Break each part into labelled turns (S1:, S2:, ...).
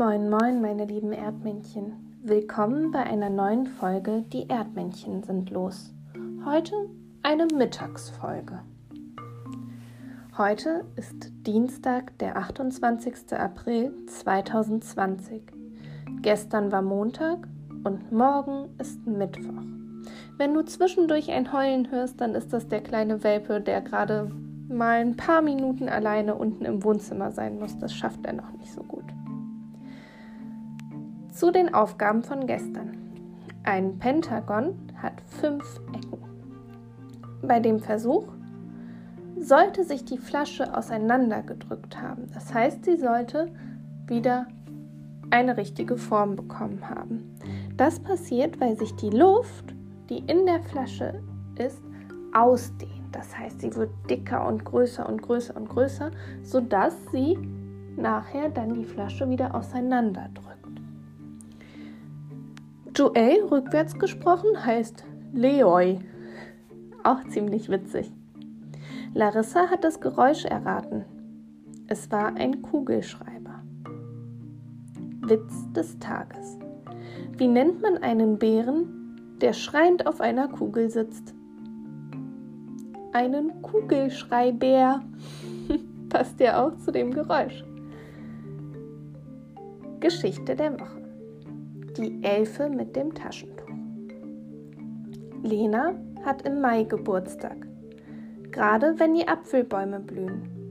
S1: Moin, moin, meine lieben Erdmännchen. Willkommen bei einer neuen Folge Die Erdmännchen sind los. Heute eine Mittagsfolge. Heute ist Dienstag, der 28. April 2020. Gestern war Montag und morgen ist Mittwoch. Wenn du zwischendurch ein Heulen hörst, dann ist das der kleine Welpe, der gerade mal ein paar Minuten alleine unten im Wohnzimmer sein muss. Das schafft er noch nicht so gut. Zu den Aufgaben von gestern. Ein Pentagon hat fünf Ecken. Bei dem Versuch sollte sich die Flasche auseinandergedrückt haben. Das heißt, sie sollte wieder eine richtige Form bekommen haben. Das passiert, weil sich die Luft, die in der Flasche ist, ausdehnt. Das heißt, sie wird dicker und größer und größer und größer, sodass sie nachher dann die Flasche wieder auseinanderdrückt. Joel rückwärts gesprochen heißt Leoi. Auch ziemlich witzig. Larissa hat das Geräusch erraten. Es war ein Kugelschreiber. Witz des Tages. Wie nennt man einen Bären, der schreiend auf einer Kugel sitzt? Einen Kugelschreibär. Passt ja auch zu dem Geräusch. Geschichte der Woche. Die Elfe mit dem Taschentuch. Lena hat im Mai Geburtstag, gerade wenn die Apfelbäume blühen.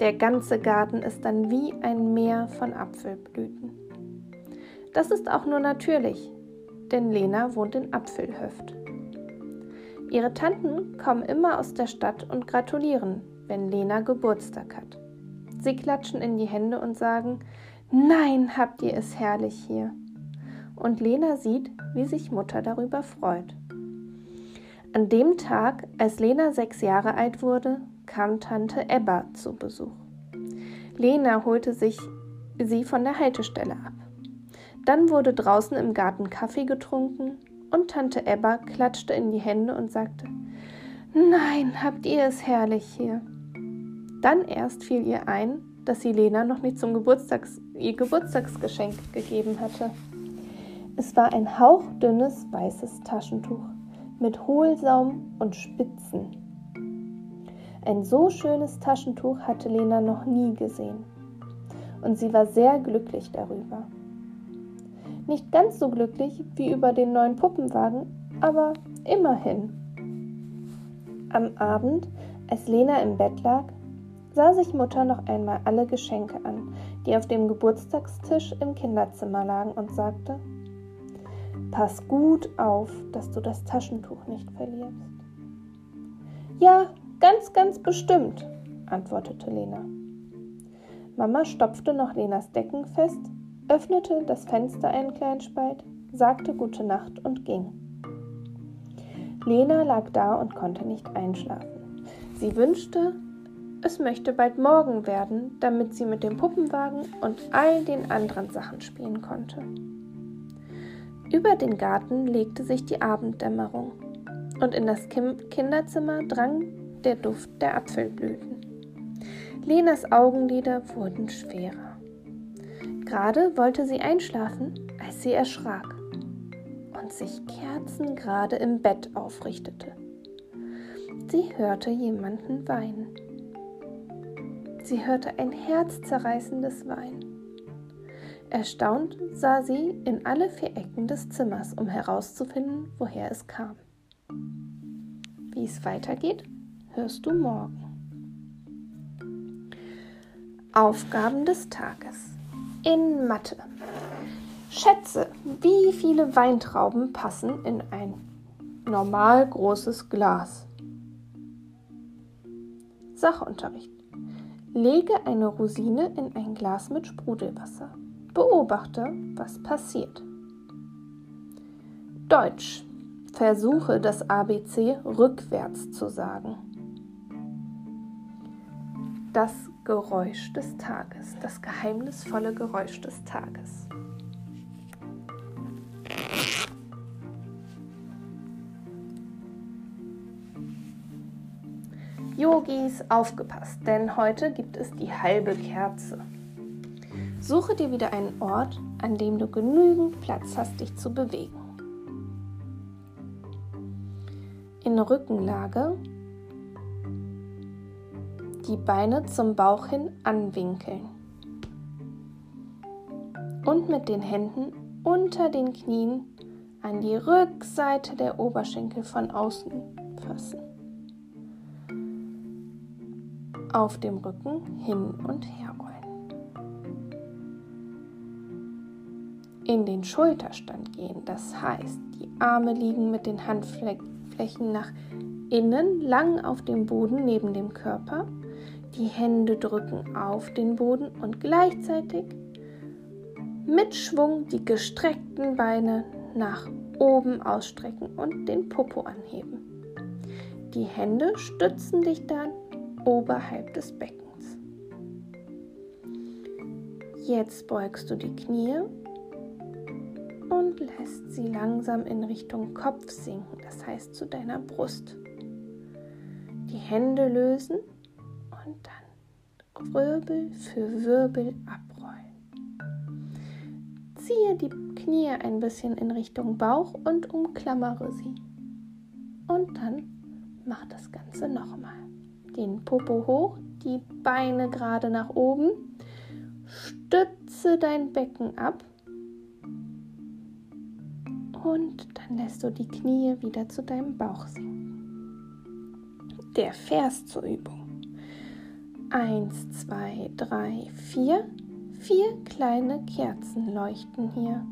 S1: Der ganze Garten ist dann wie ein Meer von Apfelblüten. Das ist auch nur natürlich, denn Lena wohnt in Apfelhöft. Ihre Tanten kommen immer aus der Stadt und gratulieren, wenn Lena Geburtstag hat. Sie klatschen in die Hände und sagen, Nein, habt ihr es herrlich hier und Lena sieht, wie sich Mutter darüber freut. An dem Tag, als Lena sechs Jahre alt wurde, kam Tante Ebba zu Besuch. Lena holte sich sie von der Haltestelle ab. Dann wurde draußen im Garten Kaffee getrunken und Tante Ebba klatschte in die Hände und sagte, Nein, habt ihr es herrlich hier. Dann erst fiel ihr ein, dass sie Lena noch nicht zum Geburtstags ihr Geburtstagsgeschenk gegeben hatte. Es war ein hauchdünnes weißes Taschentuch mit Hohlsaum und Spitzen. Ein so schönes Taschentuch hatte Lena noch nie gesehen. Und sie war sehr glücklich darüber. Nicht ganz so glücklich wie über den neuen Puppenwagen, aber immerhin. Am Abend, als Lena im Bett lag, sah sich Mutter noch einmal alle Geschenke an, die auf dem Geburtstagstisch im Kinderzimmer lagen und sagte, Pass gut auf, dass du das Taschentuch nicht verlierst. Ja, ganz, ganz bestimmt, antwortete Lena. Mama stopfte noch Lenas Decken fest, öffnete das Fenster einen kleinen Spalt, sagte gute Nacht und ging. Lena lag da und konnte nicht einschlafen. Sie wünschte, es möchte bald morgen werden, damit sie mit dem Puppenwagen und all den anderen Sachen spielen konnte. Über den Garten legte sich die Abenddämmerung und in das Kinderzimmer drang der Duft der Apfelblüten. Lenas Augenlider wurden schwerer. Gerade wollte sie einschlafen, als sie erschrak und sich kerzengerade im Bett aufrichtete. Sie hörte jemanden weinen. Sie hörte ein herzzerreißendes Weinen. Erstaunt sah sie in alle vier Ecken des Zimmers, um herauszufinden, woher es kam. Wie es weitergeht, hörst du morgen. Aufgaben des Tages. In Mathe. Schätze, wie viele Weintrauben passen in ein normal großes Glas. Sachunterricht. Lege eine Rosine in ein Glas mit Sprudelwasser. Beobachte, was passiert. Deutsch. Versuche das ABC rückwärts zu sagen. Das Geräusch des Tages, das geheimnisvolle Geräusch des Tages. Yogis, aufgepasst, denn heute gibt es die halbe Kerze. Suche dir wieder einen Ort, an dem du genügend Platz hast, dich zu bewegen. In Rückenlage die Beine zum Bauch hin anwinkeln und mit den Händen unter den Knien an die Rückseite der Oberschenkel von außen fassen. Auf dem Rücken hin und her rollen. In den Schulterstand gehen, das heißt, die Arme liegen mit den Handflächen nach innen lang auf dem Boden neben dem Körper. Die Hände drücken auf den Boden und gleichzeitig mit Schwung die gestreckten Beine nach oben ausstrecken und den Popo anheben. Die Hände stützen dich dann oberhalb des Beckens. Jetzt beugst du die Knie lässt sie langsam in Richtung Kopf sinken, das heißt zu deiner Brust. Die Hände lösen und dann Wirbel für Wirbel ab ziehe die Knie ein bisschen in Richtung Bauch und umklammere sie. Und dann mach das Ganze nochmal. Den Popo hoch, die Beine gerade nach oben. Stütze dein Becken ab. Und dann lässt du die Knie wieder zu deinem Bauch sinken. Der Vers zur Übung. Eins, zwei, drei, vier. Vier kleine Kerzen leuchten hier.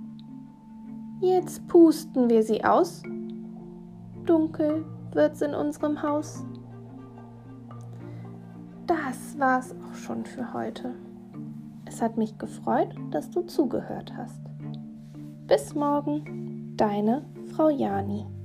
S1: Jetzt pusten wir sie aus. Dunkel wird's in unserem Haus. Das war's auch schon für heute. Es hat mich gefreut, dass du zugehört hast. Bis morgen, deine Frau Jani.